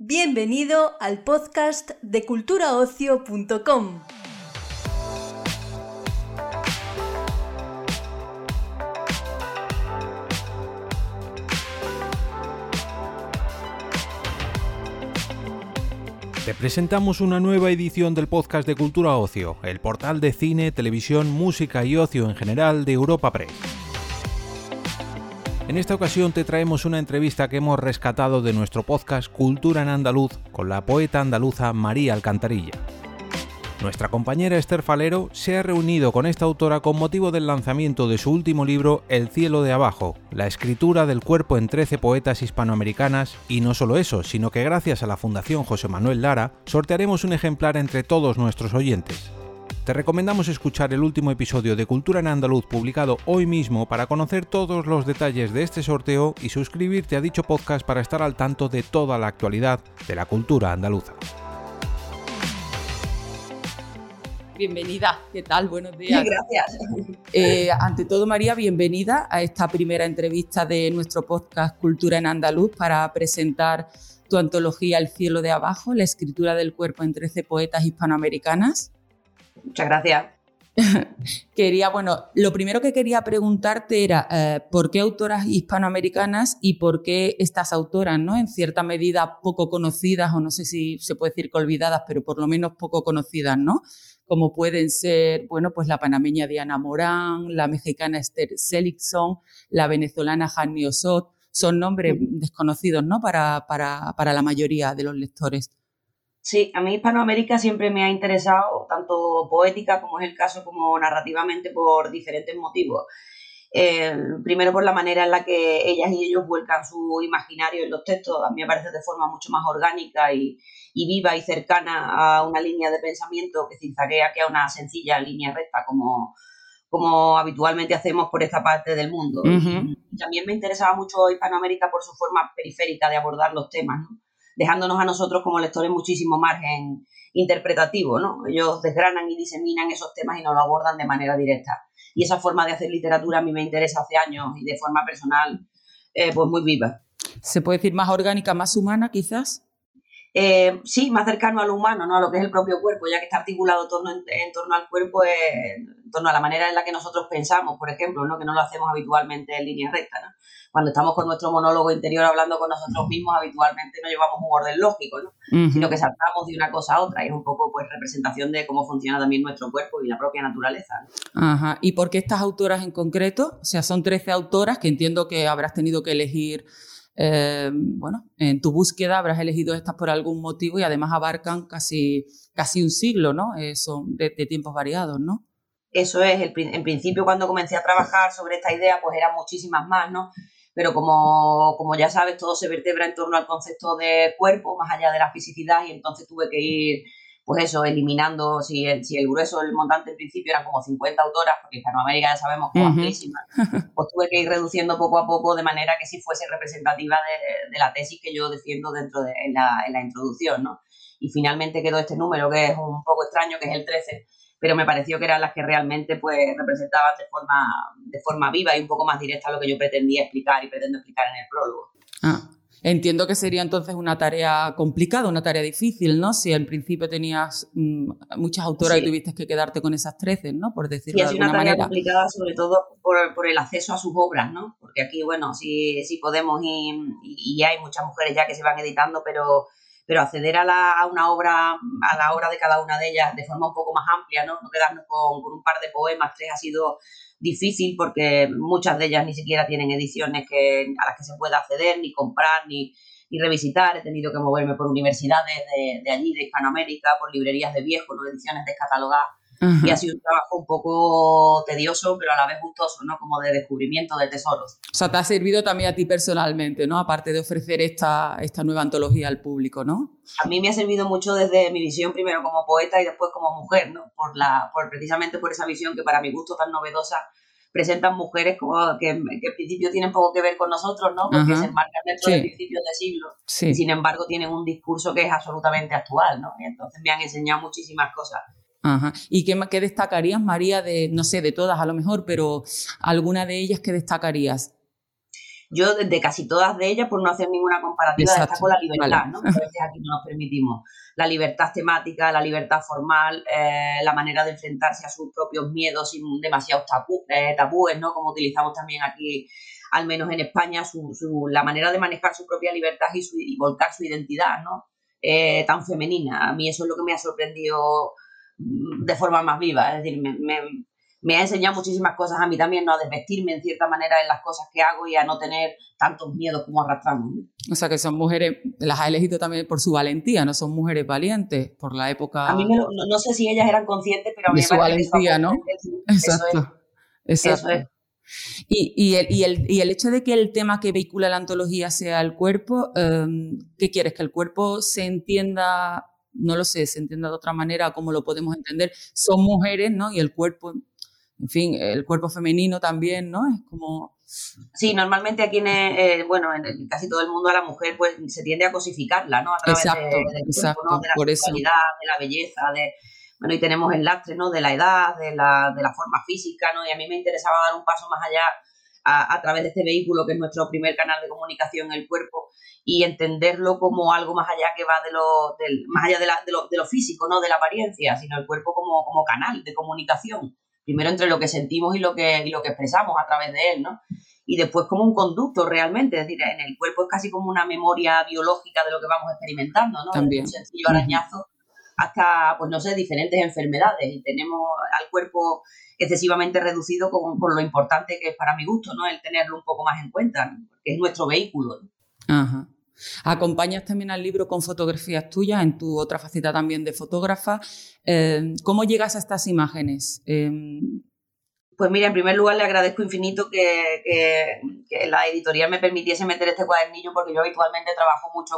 Bienvenido al podcast de culturaocio.com. Te presentamos una nueva edición del podcast de Cultura Ocio, el portal de cine, televisión, música y ocio en general de Europa Press. En esta ocasión te traemos una entrevista que hemos rescatado de nuestro podcast Cultura en Andaluz con la poeta andaluza María Alcantarilla. Nuestra compañera Esther Falero se ha reunido con esta autora con motivo del lanzamiento de su último libro El cielo de abajo, la escritura del cuerpo en 13 poetas hispanoamericanas, y no solo eso, sino que gracias a la Fundación José Manuel Lara sortearemos un ejemplar entre todos nuestros oyentes. Te recomendamos escuchar el último episodio de Cultura en Andaluz publicado hoy mismo para conocer todos los detalles de este sorteo y suscribirte a dicho podcast para estar al tanto de toda la actualidad de la cultura andaluza. Bienvenida, ¿qué tal? Buenos días. Gracias. Eh, ante todo, María, bienvenida a esta primera entrevista de nuestro podcast Cultura en Andaluz para presentar tu antología El cielo de abajo, la escritura del cuerpo en 13 poetas hispanoamericanas. Muchas gracias. quería, bueno, lo primero que quería preguntarte era eh, por qué autoras hispanoamericanas y por qué estas autoras, ¿no? En cierta medida poco conocidas, o no sé si se puede decir que olvidadas, pero por lo menos poco conocidas, ¿no? Como pueden ser, bueno, pues la panameña Diana Morán, la mexicana Esther Seligson, la venezolana Hanni Osot, son nombres desconocidos, ¿no? Para, para, para la mayoría de los lectores. Sí, a mí Hispanoamérica siempre me ha interesado, tanto poética como es el caso, como narrativamente, por diferentes motivos. Eh, primero por la manera en la que ellas y ellos vuelcan su imaginario en los textos, a mí me parece de forma mucho más orgánica y, viva y cercana a una línea de pensamiento que zigzaguea que a una sencilla línea recta como, como habitualmente hacemos por esta parte del mundo. también me interesaba mucho Hispanoamérica por su forma periférica de abordar los temas. ¿no? Dejándonos a nosotros como lectores muchísimo margen interpretativo, ¿no? Ellos desgranan y diseminan esos temas y nos lo abordan de manera directa. Y esa forma de hacer literatura a mí me interesa hace años y de forma personal, eh, pues muy viva. ¿Se puede decir más orgánica, más humana quizás? Eh, sí, más cercano a lo humano, ¿no? a lo que es el propio cuerpo, ya que está articulado en, torno al cuerpo, eh, en torno a la manera en la que nosotros pensamos, por ejemplo, ¿no? que no lo hacemos habitualmente en línea recta. ¿no? Cuando estamos con nuestro monólogo interior hablando con nosotros mismos, habitualmente no llevamos un orden lógico, ¿no? sino que saltamos de una cosa a otra y es un poco pues, representación de cómo funciona también nuestro cuerpo y la propia naturaleza. Ajá. ¿Y por qué estas autoras en concreto? O sea, son 13 autoras que entiendo que habrás tenido que elegir eh, bueno, en tu búsqueda habrás elegido estas por algún motivo y además abarcan casi, casi un siglo, ¿no? Eh, son de, tiempos variados, ¿no? Eso es, en principio cuando comencé a trabajar sobre esta idea, pues eran muchísimas más, ¿no? Pero como, como ya sabes, todo se vertebra en torno al concepto de cuerpo, más allá de la fisicidad, y entonces tuve que ir pues eso, eliminando, si el, si el grueso del montante en principio eran como 50 autoras, porque Hispanoamérica ya sabemos que es amplísima, pues tuve que ir reduciendo poco a poco de manera que sí fuese representativa de, la tesis que yo defiendo dentro de en la, en la introducción, ¿no? Y finalmente quedó este número que es un poco extraño, que es el 13, pero me pareció que eran las que realmente pues representaban de forma, de forma viva y un poco más directa lo que yo pretendía explicar y pretendo explicar en el prólogo. Entiendo que sería entonces una tarea complicada, una tarea difícil, ¿no? Si al principio tenías mm, muchas autoras y tuviste que quedarte con esas 13, ¿no? Por decirlo de alguna manera. es una tarea complicada sobre todo por, el acceso a sus obras, ¿no? Porque aquí, bueno, sí, sí podemos y, y, hay muchas mujeres ya que se van editando, pero, pero acceder a, la, a, una obra, a la obra de cada una de ellas de forma un poco más amplia, ¿no? No quedarnos con, con un par de poemas, tres ha sido difícil porque muchas de ellas ni siquiera tienen ediciones que, a las que se pueda acceder, ni comprar, ni, revisitar. He tenido que moverme por universidades de, de allí, de Hispanoamérica, por librerías de viejos, no ediciones descatalogadas y ha sido un trabajo un poco tedioso, pero a la vez gustoso, ¿no? Como de descubrimiento de tesoros. O sea, te ha servido también a ti personalmente, ¿no? Aparte de ofrecer esta, esta nueva antología al público, ¿no? A mí me ha servido mucho desde mi visión, primero como poeta y después como mujer, ¿no? Por la, por, precisamente por esa visión que para mi gusto tan novedosa presentan mujeres como que, en principio tienen poco que ver con nosotros, ¿no? Porque se enmarcan dentro de principios de siglo. Sí. sin embargo, tienen un discurso que es absolutamente actual, ¿no? Y entonces me han enseñado muchísimas cosas. ¿Y qué, qué destacarías, María, de, no sé, de todas a lo mejor, pero alguna de ellas que destacarías? yo de casi todas de ellas, por no hacer ninguna comparativa, destaco la libertad, ¿no? a veces aquí no nos permitimos. La libertad temática, la libertad formal, eh, la manera de enfrentarse a sus propios miedos sin demasiados eh, tabúes, ¿no? Como utilizamos también aquí, al menos en España, su, la manera de manejar su propia libertad y, su, y volcar su identidad, ¿no? Eh, tan femenina. A mí eso es lo que me ha sorprendido de forma más viva. Es decir, me, me ha enseñado muchísimas cosas a mí también, ¿no? A desvestirme en cierta manera en las cosas que hago y a no tener tantos miedos como arrastramos. O sea, que son mujeres, las ha elegido también por su valentía, no son mujeres valientes por la época. A mí no, sé si ellas eran conscientes, pero a mí de su valentía, ¿no? Exacto. Exacto. Y, y, el, y, el, y, el, hecho de que el tema que vehicula la antología sea el cuerpo, em, ¿qué quieres? ¿Que el cuerpo se entienda, no lo sé, se entienda de otra manera, como lo podemos entender? Son mujeres, ¿no? Y el cuerpo en fin, el cuerpo femenino también, ¿no? Es como... Sí, normalmente aquí en, eh, bueno, en casi todo el mundo a la mujer pues se tiende a cosificarla, ¿no? A través exacto, de, de, exacto, de la sexualidad, de la belleza, de... Bueno, y tenemos el lastre, ¿no? De la edad, de la, de la forma física, ¿no? Y a mí me interesaba dar un paso más allá a, a, través de este vehículo que es nuestro primer canal de comunicación, el cuerpo, y entenderlo como algo más allá que va de lo, del, más allá de, la, de, lo, de lo físico, no de la apariencia, sino el cuerpo como, como canal de comunicación primero entre lo que sentimos y lo que, y lo que expresamos a través de él, ¿no? Y después como un conducto realmente, es decir, en el cuerpo es casi como una memoria biológica de lo que vamos experimentando, ¿no? También. un sencillo arañazo hasta, pues no sé, diferentes enfermedades y tenemos al cuerpo excesivamente reducido con, lo importante que es para mi gusto, ¿no? El tenerlo un poco más en cuenta, que es nuestro vehículo. Ajá. Acompañas también al libro con fotografías tuyas, en tu otra faceta también de fotógrafa. Eh, ¿Cómo llegas a estas imágenes? Em, pues mira, en primer lugar le agradezco infinito que, la editorial me permitiese meter este cuadernillo porque yo habitualmente trabajo mucho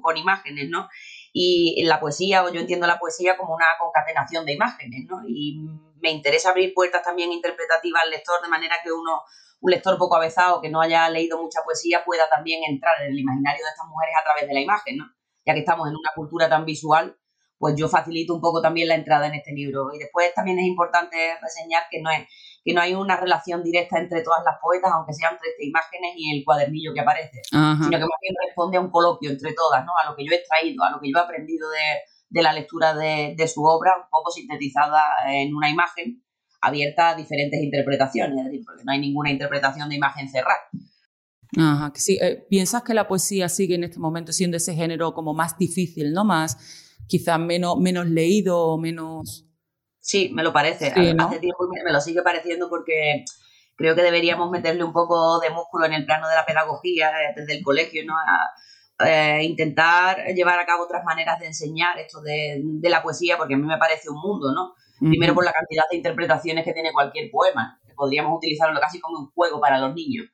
con, imágenes, ¿no? Y la poesía, o yo entiendo la poesía como una concatenación de imágenes, ¿no? Y me interesa abrir puertas también interpretativas al lector de manera que uno un lector poco avezado que no haya leído mucha poesía pueda también entrar en el imaginario de estas mujeres a través de la imagen, ¿no? Ya que estamos en una cultura tan visual, pues yo facilito un poco también la entrada en este libro. Y después también es importante reseñar que no es que no hay una relación directa entre todas las poetas, aunque sean 13 imágenes y el cuadernillo que aparece, sino que más bien responde a un coloquio entre todas, ¿no? A lo que yo he extraído, a lo que yo he aprendido de, de la lectura de, de, su obra, un poco sintetizada en una imagen abierta a diferentes interpretaciones, es decir, porque no hay ninguna interpretación de imagen cerrada. Ajá, sí. Eh, ¿Piensas que la poesía sigue en este momento siendo ese género como más difícil, ¿no? Más, quizás menos, menos leído o menos... Sí, me lo parece. Hace tiempo me lo sigue pareciendo porque creo que deberíamos meterle un poco de músculo en el plano de la pedagogía eh, desde el colegio, ¿no? A, eh, intentar llevar a cabo otras maneras de enseñar esto de, de, la poesía, porque a mí me parece un mundo, ¿no? Primero por la cantidad de interpretaciones que tiene cualquier poema, que podríamos utilizarlo casi como un juego para los niños.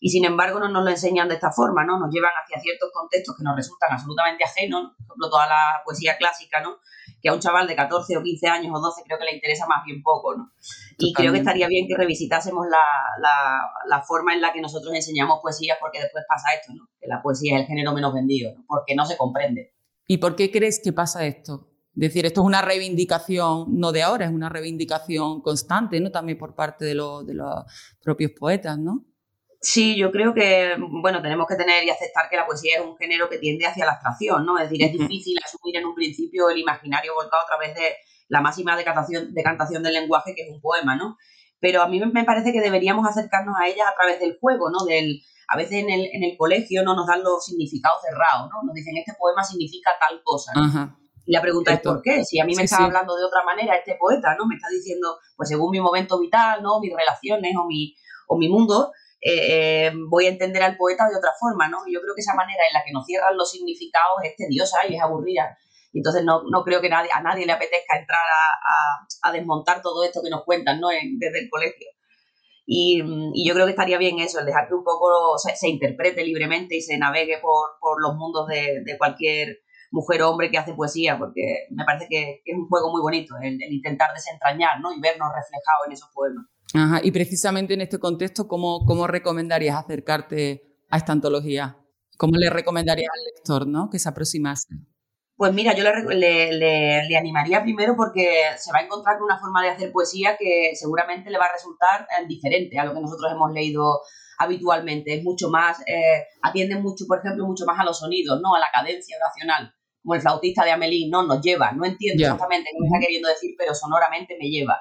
Y sin embargo no nos lo enseñan de esta forma, ¿no? Nos llevan hacia ciertos contextos que nos resultan absolutamente ajenos, por ejemplo, toda la poesía clásica, ¿no? Que a un chaval de 14 o 15 años o 12 creo que le interesa más bien poco, ¿no? Y creo que estaría bien que revisitásemos la, la, la, forma en la que nosotros enseñamos poesía, porque después pasa esto, ¿no? Que la poesía es el género menos vendido, ¿no? Porque no se comprende. ¿Y por qué crees que pasa esto? Es decir, esto es una reivindicación, no de ahora, es una reivindicación constante, ¿no? También por parte de, los propios poetas, ¿no? Sí, yo creo que, bueno, tenemos que tener y aceptar que la poesía es un género que tiende hacia la abstracción, ¿no? Es decir, es difícil asumir en un principio el imaginario volcado a través de la máxima decantación, decantación del lenguaje, que es un poema, ¿no? Pero a mí me parece que deberíamos acercarnos a ella a través del juego, ¿no? Del, a veces en el, en el colegio no nos dan los significados cerrados, ¿no? Nos dicen, este poema significa tal cosa, ¿no? Y la pregunta es ¿por qué? Si a mí me está hablando de otra manera este poeta, ¿no? Me está diciendo, pues según mi momento vital, ¿no? Mis relaciones o mi, o mi mundo, eh, eh, voy a entender al poeta de otra forma, ¿no? Yo creo que esa manera en la que nos cierran los significados es tediosa y es aburrida. Entonces no, no creo que nadie, a nadie le apetezca entrar a, a, desmontar todo esto que nos cuentan, ¿no? desde el colegio. Y, yo creo que estaría bien eso, el dejar que un poco se, interprete libremente y se navegue por, por los mundos de, de cualquier mujer o hombre que hace poesía, porque me parece que, es un juego muy bonito, el, intentar desentrañar ¿no? y vernos reflejados en esos poemas. Ajá, y precisamente en este contexto, ¿cómo, ¿cómo recomendarías acercarte a esta antología? ¿Cómo le recomendarías al lector ¿no? que se aproximase? Pues mira, yo le, le, animaría primero porque se va a encontrar con una forma de hacer poesía que seguramente le va a resultar eh, diferente a lo que nosotros hemos leído habitualmente. Es mucho más, eh, atiende mucho, por ejemplo, mucho más a los sonidos, ¿no? A la cadencia oracional. Como el flautista de Amelie, no, nos lleva. No entiendo exactamente qué me está queriendo decir, pero sonoramente me lleva.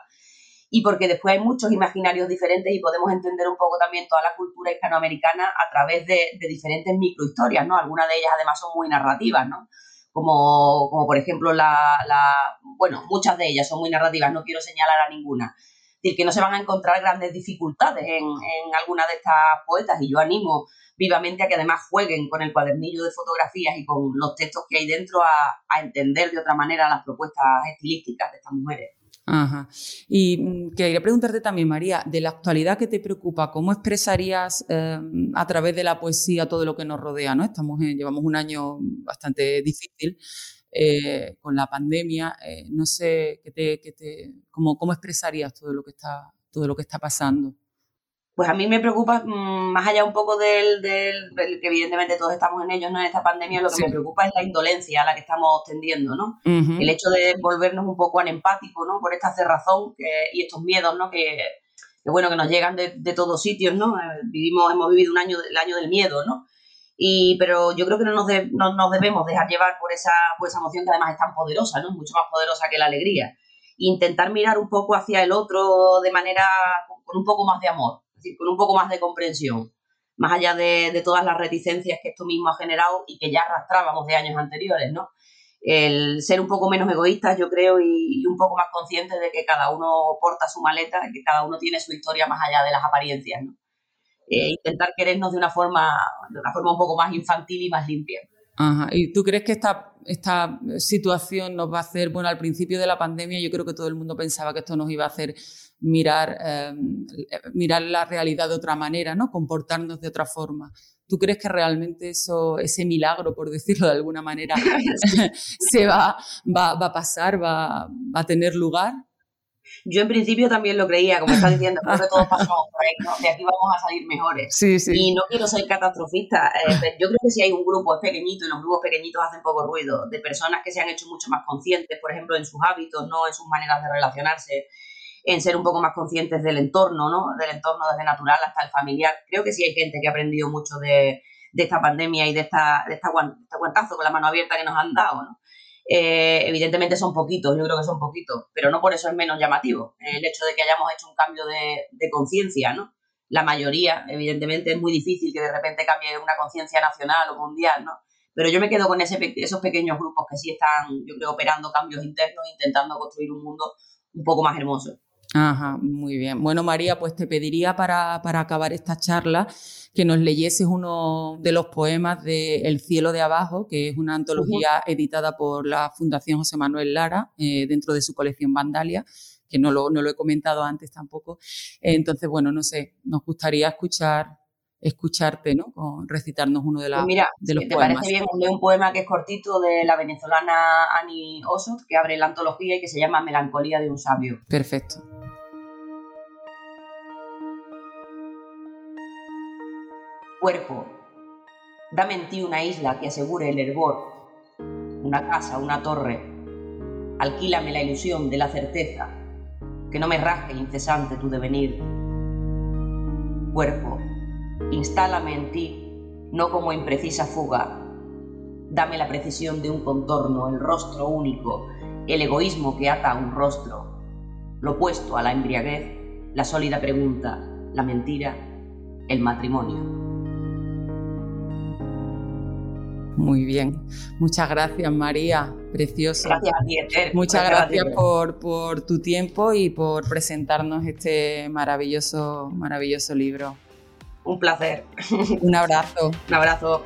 Y porque después hay muchos imaginarios diferentes y podemos entender un poco también toda la cultura hispanoamericana a través de, diferentes microhistorias, ¿no? Algunas de ellas además son muy narrativas, ¿no? como, como por ejemplo la, bueno, muchas de ellas son muy narrativas, no quiero señalar a ninguna. Es decir, que no se van a encontrar grandes dificultades en, en alguna de estas poetas y yo animo vivamente a que además jueguen con el cuadernillo de fotografías y con los textos que hay dentro a entender de otra manera las propuestas estilísticas de estas mujeres. Ajá. Y mm, quería preguntarte también, María, de la actualidad que te preocupa, ¿cómo expresarías em, a través de la poesía todo lo que nos rodea? ¿no? Estamos llevamos un año bastante difícil eh, con la pandemia. Eh, no sé qué te, qué te, cómo, cómo expresarías todo lo que está, todo lo que está pasando pues a mí me preocupa, mm, más allá un poco del, del, que evidentemente todos estamos en ellos, ¿no? En esta pandemia, lo que me preocupa es la indolencia a la que estamos tendiendo, ¿no? El hecho de volvernos un poco anempáticos, ¿no? Por esta cerrazón y estos miedos, ¿no? Que, bueno, que nos llegan de, de todos sitios, ¿no? Eh, vivimos, hemos vivido un año, el año del miedo, ¿no? Y, pero yo creo que no nos, no nos debemos dejar llevar por esa, por esa emoción que además es tan poderosa, ¿no? Mucho más poderosa que la alegría. intentar mirar un poco hacia el otro de manera, con un poco más de amor decir, con un poco más de comprensión, más allá de, todas las reticencias que esto mismo ha generado y que ya arrastrábamos de años anteriores, ¿no? El ser un poco menos egoístas, yo creo, y, un poco más conscientes de que cada uno porta su maleta, que cada uno tiene su historia más allá de las apariencias, ¿no? Eh, intentar querernos de una forma, de una forma un poco más infantil y más limpia. Ajá. ¿Y tú crees que esta, esta situación nos va a hacer, bueno, al principio de la pandemia yo creo que todo el mundo pensaba que esto nos iba a hacer mirar, em, mirar la realidad de otra manera, ¿no? comportarnos de otra forma. ¿Tú crees que realmente eso, ese milagro, por decirlo de alguna manera, se va, va, va, a pasar, va, va a tener lugar? Yo en principio también lo creía, como estás diciendo, creo que todos pasamos por ahí, ¿no? De aquí vamos a salir mejores. Sí, sí. Y no quiero ser catastrofista, eh, yo creo que si hay un grupo es pequeñito y los grupos pequeñitos hacen poco ruido, de personas que se han hecho mucho más conscientes, por ejemplo, en sus hábitos, no en sus maneras de relacionarse, en ser un poco más conscientes del entorno, ¿no? Del entorno desde natural hasta el familiar. Creo que sí hay gente que ha aprendido mucho de, de esta pandemia y de esta, de esta, este guantazo con la mano abierta que nos han dado. Eh, evidentemente son poquitos, yo creo que son poquitos, pero no por eso es menos llamativo el hecho de que hayamos hecho un cambio de, conciencia, ¿no? La mayoría, evidentemente, es muy difícil que de repente cambie una conciencia nacional o mundial, ¿no? Pero yo me quedo con esos pequeños grupos que sí están, yo creo, operando cambios internos, intentando construir un mundo un poco más hermoso. Ajá, muy bien. Bueno, María, pues te pediría para, para acabar esta charla que nos leyeses uno de los poemas de El cielo de abajo, que es una antología editada por la Fundación José Manuel Lara eh, dentro de su colección Vandalia, que no lo, no lo he comentado antes tampoco. Entonces, bueno, no sé, nos gustaría escuchar escucharte, ¿no? Con recitarnos uno de, la, pues mira, de los te parece bien, un poema que es cortito de la venezolana Annie Osot, que abre la antología y que se llama Melancolía de un sabio. Perfecto. Cuerpo, dame en ti una isla que asegure el hervor, una casa, una torre. Alquílame la ilusión de la certeza, que no me rasgue incesante tu devenir. Cuerpo, instálame en ti, no como imprecisa fuga. Dame la precisión de un contorno, el rostro único, el egoísmo que ata a un rostro, lo opuesto a la embriaguez, la sólida pregunta, la mentira, el matrimonio. Muy bien. Muchas gracias, María. Precioso. Gracias a ti, Muchas gracias por, por, tu tiempo y por presentarnos este maravilloso, maravilloso libro. Un placer. Un abrazo. Un abrazo.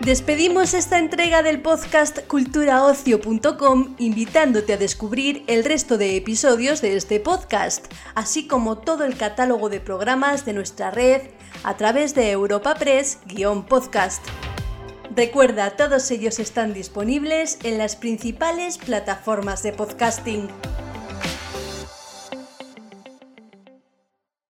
Despedimos esta entrega del podcast culturaocio.com invitándote a descubrir el resto de episodios de este podcast, así como todo el catálogo de programas de nuestra red a través de Europa Press-podcast. Recuerda, todos ellos están disponibles en las principales plataformas de podcasting.